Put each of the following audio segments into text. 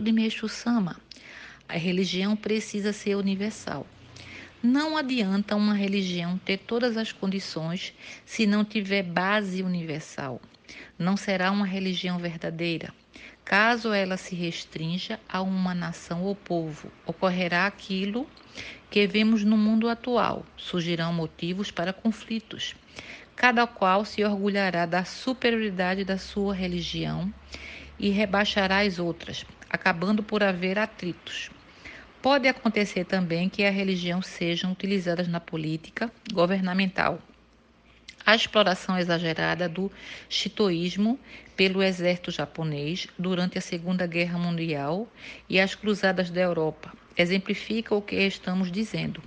de Meixo Sama. A religião precisa ser universal. Não adianta uma religião ter todas as condições se não tiver base universal. Não será uma religião verdadeira. Caso ela se restrinja a uma nação ou povo, ocorrerá aquilo que vemos no mundo atual: surgirão motivos para conflitos. Cada qual se orgulhará da superioridade da sua religião e rebaixará as outras, acabando por haver atritos. Pode acontecer também que a religião seja utilizada na política governamental a exploração exagerada do chitoísmo pelo exército japonês durante a Segunda Guerra Mundial e as cruzadas da Europa exemplifica o que estamos dizendo.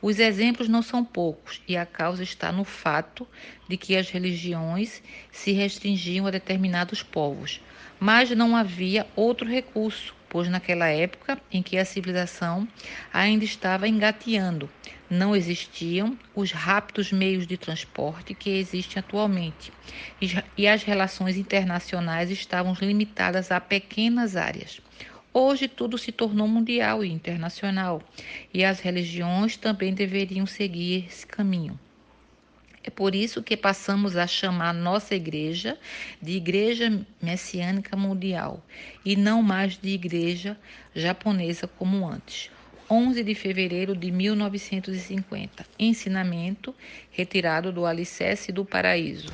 Os exemplos não são poucos e a causa está no fato de que as religiões se restringiam a determinados povos, mas não havia outro recurso pois naquela época em que a civilização ainda estava engateando, não existiam os rápidos meios de transporte que existem atualmente, e as relações internacionais estavam limitadas a pequenas áreas. Hoje tudo se tornou mundial e internacional, e as religiões também deveriam seguir esse caminho. É por isso que passamos a chamar nossa igreja de Igreja Messiânica Mundial e não mais de Igreja Japonesa como antes. 11 de fevereiro de 1950. Ensinamento retirado do Alicerce do Paraíso.